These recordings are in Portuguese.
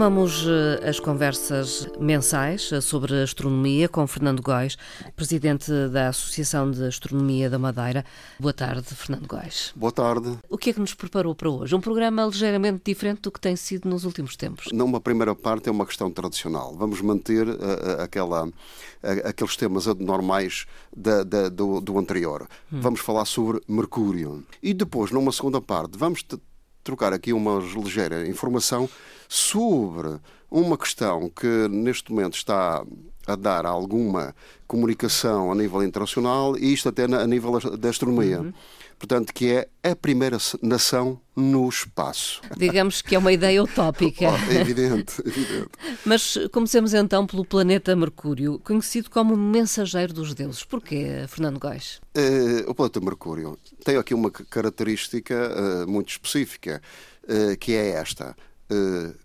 Retomamos eh, as conversas mensais eh, sobre astronomia com Fernando Góis, presidente da Associação de Astronomia da Madeira. Boa tarde, Fernando Góis. Boa tarde. O que é que nos preparou para hoje? Um programa ligeiramente diferente do que tem sido nos últimos tempos. Numa primeira parte é uma questão tradicional. Vamos manter uh, aquela, uh, aqueles temas normais da, da, do, do, anterior. Hum. Vamos falar sobre Mercúrio. E depois, numa segunda parte, vamos trocar aqui uma ligeira informação sobre uma questão que neste momento está a dar alguma comunicação a nível internacional e isto até a nível da astronomia. Uhum. Portanto, que é a primeira nação no espaço. Digamos que é uma ideia utópica. Oh, é evidente, evidente. Mas comecemos então pelo planeta Mercúrio, conhecido como mensageiro dos deuses. Porquê, Fernando Góis? Uh, o planeta Mercúrio tem aqui uma característica uh, muito específica, uh, que é esta.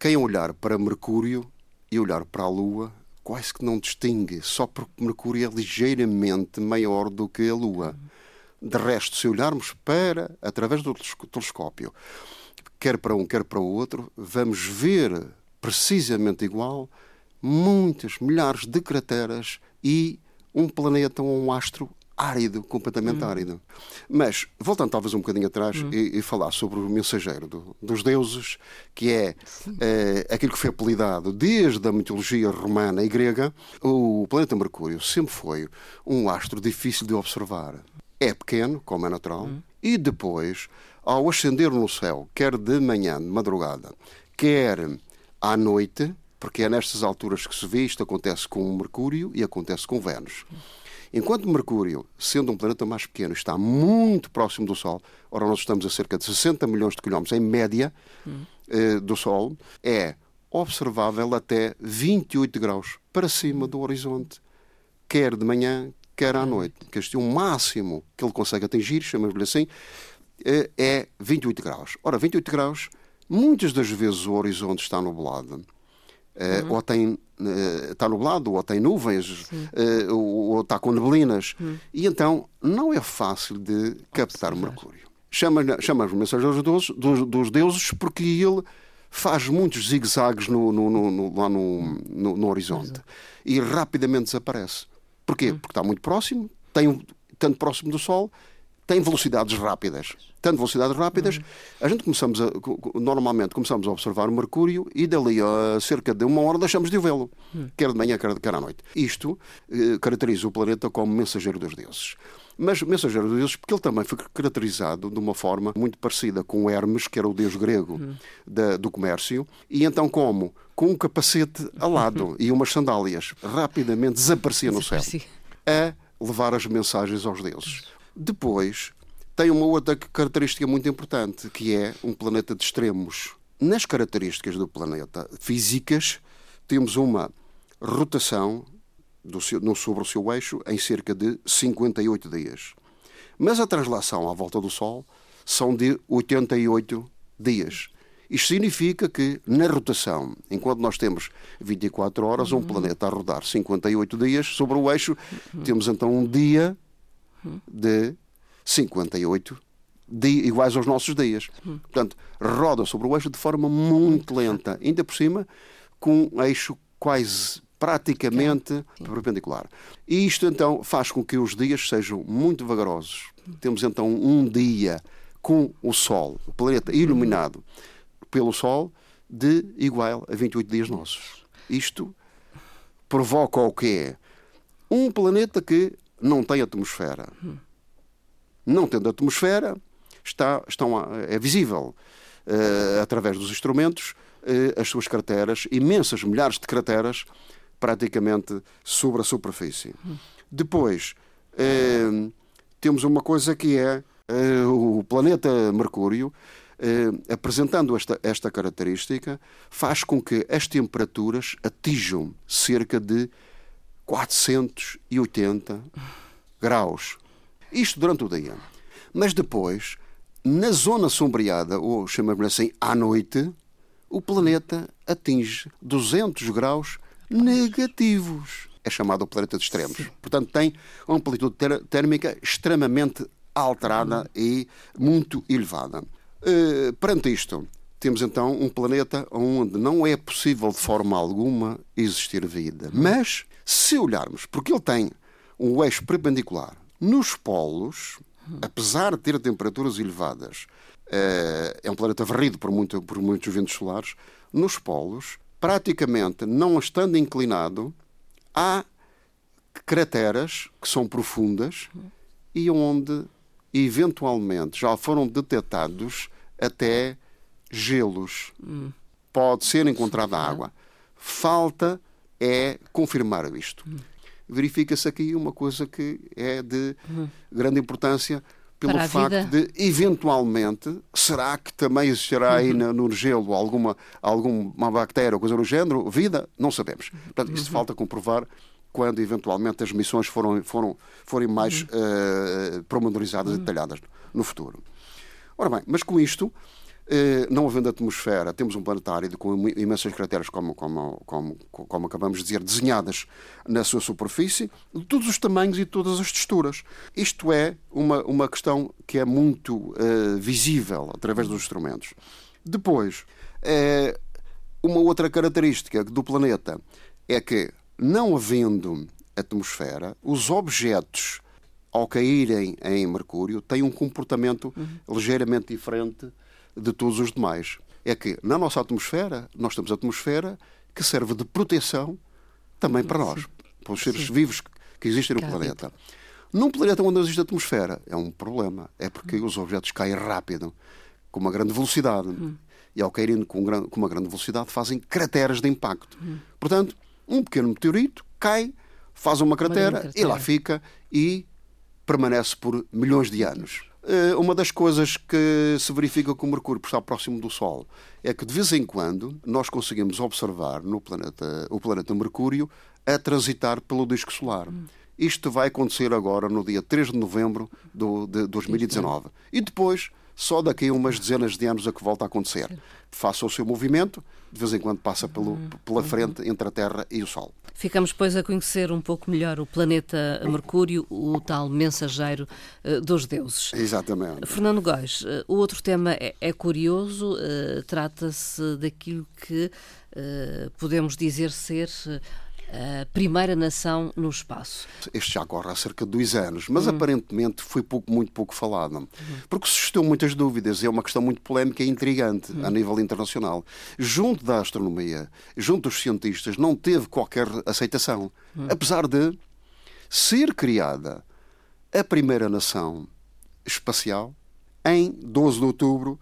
quem olhar para Mercúrio e olhar para a Lua quase que não distingue, só porque Mercúrio é ligeiramente maior do que a Lua. Uhum. De resto, se olharmos para, através do telescópio, quer para um, quer para o outro, vamos ver precisamente igual muitas milhares de crateras e um planeta ou um astro árido, completamente hum. árido. Mas, voltando talvez um bocadinho atrás hum. e, e, falar sobre o mensageiro do, dos deuses, que é, é aquilo que foi apelidado desde a mitologia romana e grega, o planeta Mercúrio sempre foi um astro difícil de observar é pequeno, como é natural, uhum. e depois, ao ascender no céu, quer de manhã, de madrugada, quer à noite, porque é nestas alturas que se vê, isto acontece com Mercúrio e acontece com Vênus. Enquanto Mercúrio, sendo um planeta mais pequeno, está muito próximo do Sol, ora nós estamos a cerca de 60 milhões de quilómetros em média uhum. eh, do Sol, é observável até 28 graus para cima do horizonte, quer de manhã, quer à noite. Que este, o máximo que ele consegue atingir, chamamos-lhe assim, é 28 graus. Ora, 28 graus, muitas das vezes o horizonte está nublado. Eh, uhum. ou tem uh, está nublado, ou tem nuvens, uh, ou, está com neblinas. Uhum. E então não é fácil de captar Mercúrio. Chama-lhe chama mensageiro dos, dos, dos deuses porque ele faz muitos zigue-zagues no, no, no, lá no, no, horizonte e rapidamente desaparece. Porquê? Hum. Porque está muito próximo, tem, tanto próximo do Sol, tem velocidades rápidas. Tanto velocidades rápidas, uhum. a gente começamos a, normalmente começamos a observar o Mercúrio e dali a cerca de uma hora deixamos de vê-lo, uhum. quer de manhã, quer, quer à noite. Isto eh, caracteriza o planeta como mensageiro dos deuses. Mas mensageiro dos deuses porque ele também foi caracterizado de uma forma muito parecida com Hermes, que era o deus grego uhum. da, do comércio, e então como? Com um capacete alado e umas sandálias, rapidamente desaparecia no céu a levar as mensagens aos deuses. Depois, tem uma outra característica muito importante, que é um planeta de extremos. Nas características do planeta físicas, temos uma rotação seu, sobre o seu eixo em cerca de 58 dias. Mas a translação à volta do Sol são de 88 dias. Isto significa que, na rotação, enquanto nós temos 24 horas, um uhum. planeta a rodar 58 dias sobre o eixo, temos então um dia de 58 dias, iguais aos nossos dias. Portanto, roda sobre o eixo de forma muito lenta, ainda por cima, com um eixo quase praticamente Sim. perpendicular. E isto então faz com que os dias sejam muito vagarosos. Temos então um dia com o Sol, o planeta iluminado pelo Sol de igual a 28 dias nossos. Isto provoca o quê? Um planeta que não tem atmosfera. Não tendo atmosfera, está, estão, é visível uh, através dos instrumentos uh, as suas crateras, imensas milhares de crateras, praticamente sobre a superfície. Depois, uh, temos uma coisa que é o planeta Mercúrio apresentando esta, esta característica, faz com que as temperaturas atinjam cerca de 480 graus. Isto durante o dia. Mas depois, na zona sombreada, ou chamamos assim à noite, o planeta atinge 200 graus negativos. É chamado o planeta de extremos. Sim. Portanto, tem uma amplitude térmica extremamente alterada hum. e muito elevada. Uh, perante isto, temos então um planeta onde não é possível de forma alguma existir vida. Mas, se olharmos, porque ele tem um eixo perpendicular nos polos, apesar de ter temperaturas elevadas, eh, é um planeta varrido por, muito, por muitos ventos solares, nos polos, praticamente não estando inclinado, há crateras que são profundas e onde eventualmente já foram detectados até gelos. Hum. Pode ser encontrada água. Falta é confirmar isto. Hum. Verifica-se aqui uma coisa que é de hum. grande importância pelo facto de, eventualmente, será que também existirá aí uhum. no, gelo alguma, alguma bactéria ou coisa do género? Vida? Não sabemos. Portanto, isso uhum. falta comprovar quando eventualmente as missões foram, foram, forem mais uhum. uh, e uhum. detalhadas no futuro. Ora bem, mas com isto, não havendo atmosfera, temos um planetário com imensas crateras, como, como, como, como acabamos de dizer, desenhadas na sua superfície, de todos os tamanhos e todas as texturas. Isto é uma, uma questão que é muito uh, visível através dos instrumentos. Depois, uh, uma outra característica do planeta é que, não havendo atmosfera, os objetos, ao caírem em Mercúrio, têm um comportamento uhum. ligeiramente diferente de todos os demais. É que na nossa atmosfera, nós temos a atmosfera que serve de proteção também para nós, para os seres Sim. vivos que existem no planeta. Num planeta onde não existe atmosfera, é um problema. É porque hum. os objetos caem rápido, com uma grande velocidade. Hum. E ao caírem com, com, uma grande velocidade, fazem crateras de impacto. Hum. Portanto, um pequeno meteorito cai, faz uma cratera, uma cratera, e lá fica e permanece por milhões de anos. Eh, uma das coisas que se verifica com o Mercúrio, por estar próximo do Sol, é que de vez em quando nós conseguimos observar no planeta, o planeta Mercúrio a transitar pelo disco solar. Hum. Isto vai acontecer agora no dia 3 de novembro do, de 2019. E depois, só daqui a umas dezenas de anos é que volta a acontecer. Faça o seu movimento, de vez em quando passa pelo, pela frente entre a Terra e o Sol. Ficamos, pois, a conhecer um pouco melhor o planeta Mercúrio, o tal mensageiro uh, dos deuses. Exatamente. Fernando Góis, uh, o outro tema é, é curioso, uh, trata-se daquilo que podemos dizer ser a primeira nação no espaço. Este já corre há cerca de dois anos, mas uhum. aparentemente foi pouco, muito pouco falado, uhum. porque suscitou muitas dúvidas. É uma questão muito polémica e intrigante uhum. a nível internacional. Junto da astronomia, junto dos cientistas, não teve qualquer aceitação, uhum. apesar de ser criada a primeira nação espacial em 12 de outubro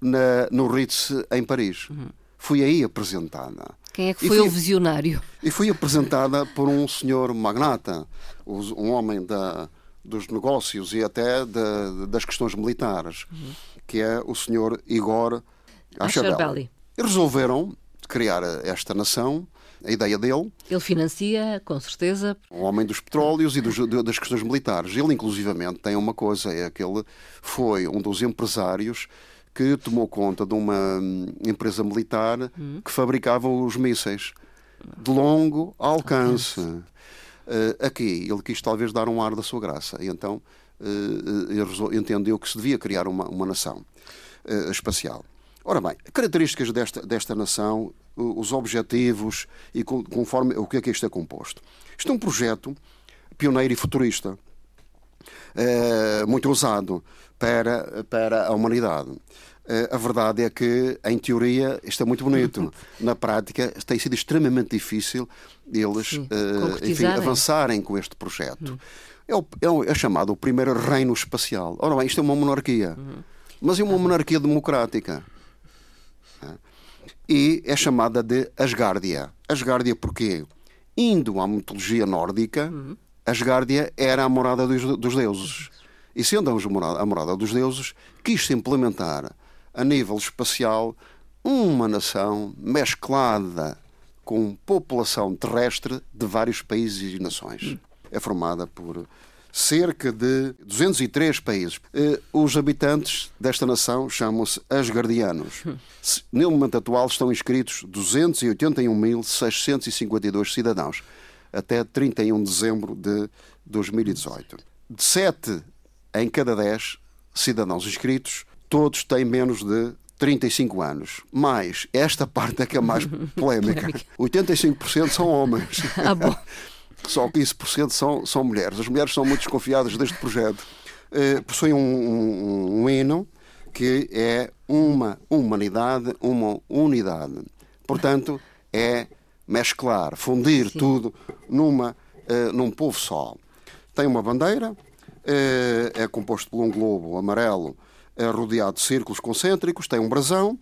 na, no Ritz, em Paris. Uhum. Foi aí apresentada. Quem é que foi, o visionário? E fui apresentada por um senhor magnata, um homem da, dos negócios e até de, das questões militares, uhum. que é o senhor Igor Achabelli. E resolveram criar esta nação, a ideia dele. Ele financia, com certeza. Um homem dos petróleos e dos, das questões militares. Ele, inclusivamente, tem uma coisa, é que ele foi um dos empresários que tomou conta de uma hum, empresa militar hum. que fabricava os mísseis de longo alcance. Uh, aqui, ele quis talvez dar um ar da sua graça. E então uh, entendeu que se devia criar uma, uma nação uh, espacial. Ora bem, características desta, desta nação, os objetivos e conforme o que é que isto é composto. Isto é um projeto pioneiro e futurista, muito usado para, para a humanidade. Eh, a verdade é que, em teoria, isto é muito bonito. Na prática, tem sido extremamente difícil eles Sim, uh, enfim, avançarem com este projeto. Hum. É, o, é, o, é, chamado o primeiro reino espacial. Ora bem, isto é uma monarquia, uhum. mas é uma monarquia democrática. E é chamada de Asgardia. Asgardia porquê? Indo à mitologia nórdica, uhum. Asgardia era a morada dos, dos deuses. E sendo a morada dos deuses, quis-se implementar a nível espacial uma nação mesclada com população terrestre de vários países e nações. É formada por cerca de 203 países. Eh, os habitantes desta nação chamam-se asgardianos. No momento atual estão inscritos 281.652 cidadãos, até 31 de dezembro de 2018. De 7 em cada 10 cidadãos inscritos, todos têm menos de 35 anos. Mas esta parte é que é mais polémica. 85% são homens. Ah, bom. Só 15% são, são mulheres. As mulheres são muito desconfiadas deste projeto. Uh, possuem um, um, um hino que é uma humanidade, uma unidade. Portanto, é mesclar, fundir Sim. tudo numa, uh, num povo só. Tem uma bandeira, uh, é composto por um globo amarelo uh, rodeado de círculos concêntricos, tem um brasão,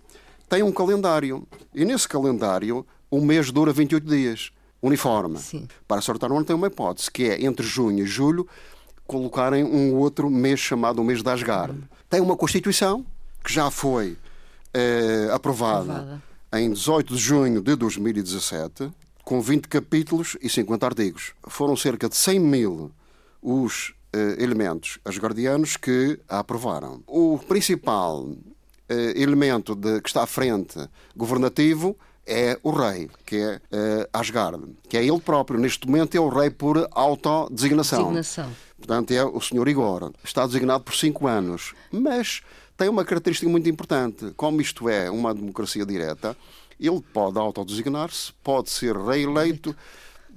tem um calendário. E nesse calendário, o mês dura 28 dias uniforme. Sim. Para sortar um ano tem uma hipótese, que é entre junho e julho colocarem um outro mês chamado o mês de Asgar. Uhum. Tem uma Constituição que já foi aprovada, aprovada em 18 de junho de 2017, com 20 capítulos e 50 artigos. Foram cerca de 100 mil os eh, elementos asgardianos que a aprovaram. O principal eh, elemento de, que está à frente governativo é o rei, que é uh, Asgard, que é ele próprio. Neste momento é o rei por autodesignação. Designação. Portanto, é o senhor Igor. Está designado por cinco anos. Mas tem uma característica muito importante. Como isto é uma democracia direta, ele pode autodesignar-se, pode ser reeleito,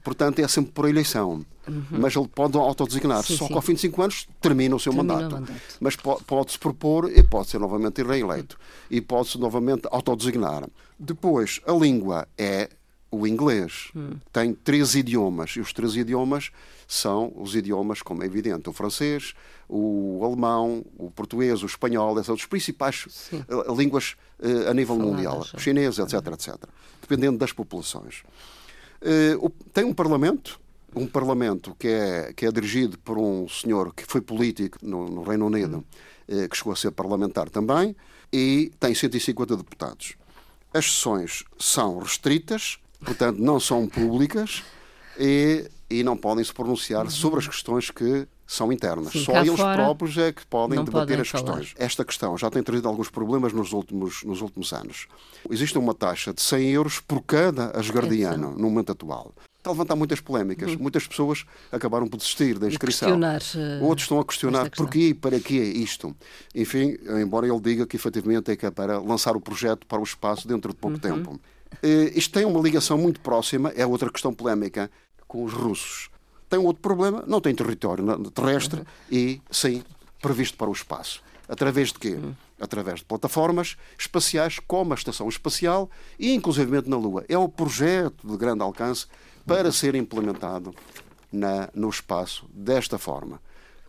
portanto é sempre por eleição. Uhum. Mas ele pode autodesignar-se. Só sim. que ao fim de cinco anos termina o seu termina mandato. O mandato. Mas pode-se propor e pode ser novamente reeleito. Uhum. E pode-se novamente autodesignar. Depois, a língua é o inglês. Uhum. Tem três idiomas. E os três idiomas são os idiomas, como é evidente, o francês, o alemão, o português, o espanhol, são as principais Sim. Eh, línguas uh, a nível Faladas, mundial, o chinês, etc, etc, dependendo das populações. Uh, tem um parlamento um Parlamento que é, que é dirigido por um senhor que foi político no, no Reino Unido, eh, que chegou a ser parlamentar também, e tem 150 deputados. As sessões são restritas, portanto, não são públicas e, e não podem se pronunciar sobre as questões que são internas. Sim, Só eles próprios é que podem debater podem as falar. questões. Esta questão já tem trazido alguns problemas nos últimos, nos últimos anos. Existe uma taxa de 100 euros por cada asgardiano no momento atual está a levantar muitas polémicas. Uhum. Muitas pessoas acabaram por desistir da inscrição. Uh, Outros estão a questionar porquê e para que isto. Enfim, embora ele diga que efetivamente é que é para lançar o projeto para o espaço dentro de pouco uhum. tempo. Uh, isto tem uma ligação muito próxima, é outra questão polémica, com os russos. Tem outro problema, não tem território terrestre e, sim, previsto para o espaço. Através de quê? Através de plataformas espaciais, como a Estação Espacial e, inclusivamente, na Lua. É um projeto de grande alcance para ser implementado na, no espaço desta forma.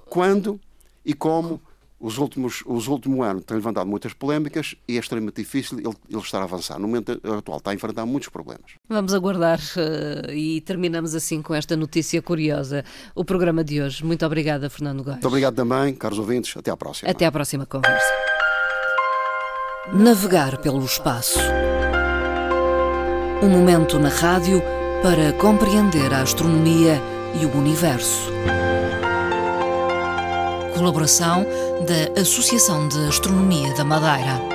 Quando e como os últimos, os últimos anos têm levantado muitas polémicas e é extremamente difícil ele, ele estar a avançar. No momento atual está a enfrentar muitos problemas. Vamos aguardar uh, e terminamos assim com esta notícia curiosa. O programa de hoje. Muito obrigada, Fernando Góes. Muito obrigado também, caros ouvintes. Até à próxima. Até à próxima conversa. Navegar pelo espaço. Um momento na rádio para compreender a astronomia e o universo. Colaboração da Associação de Astronomia da Madeira.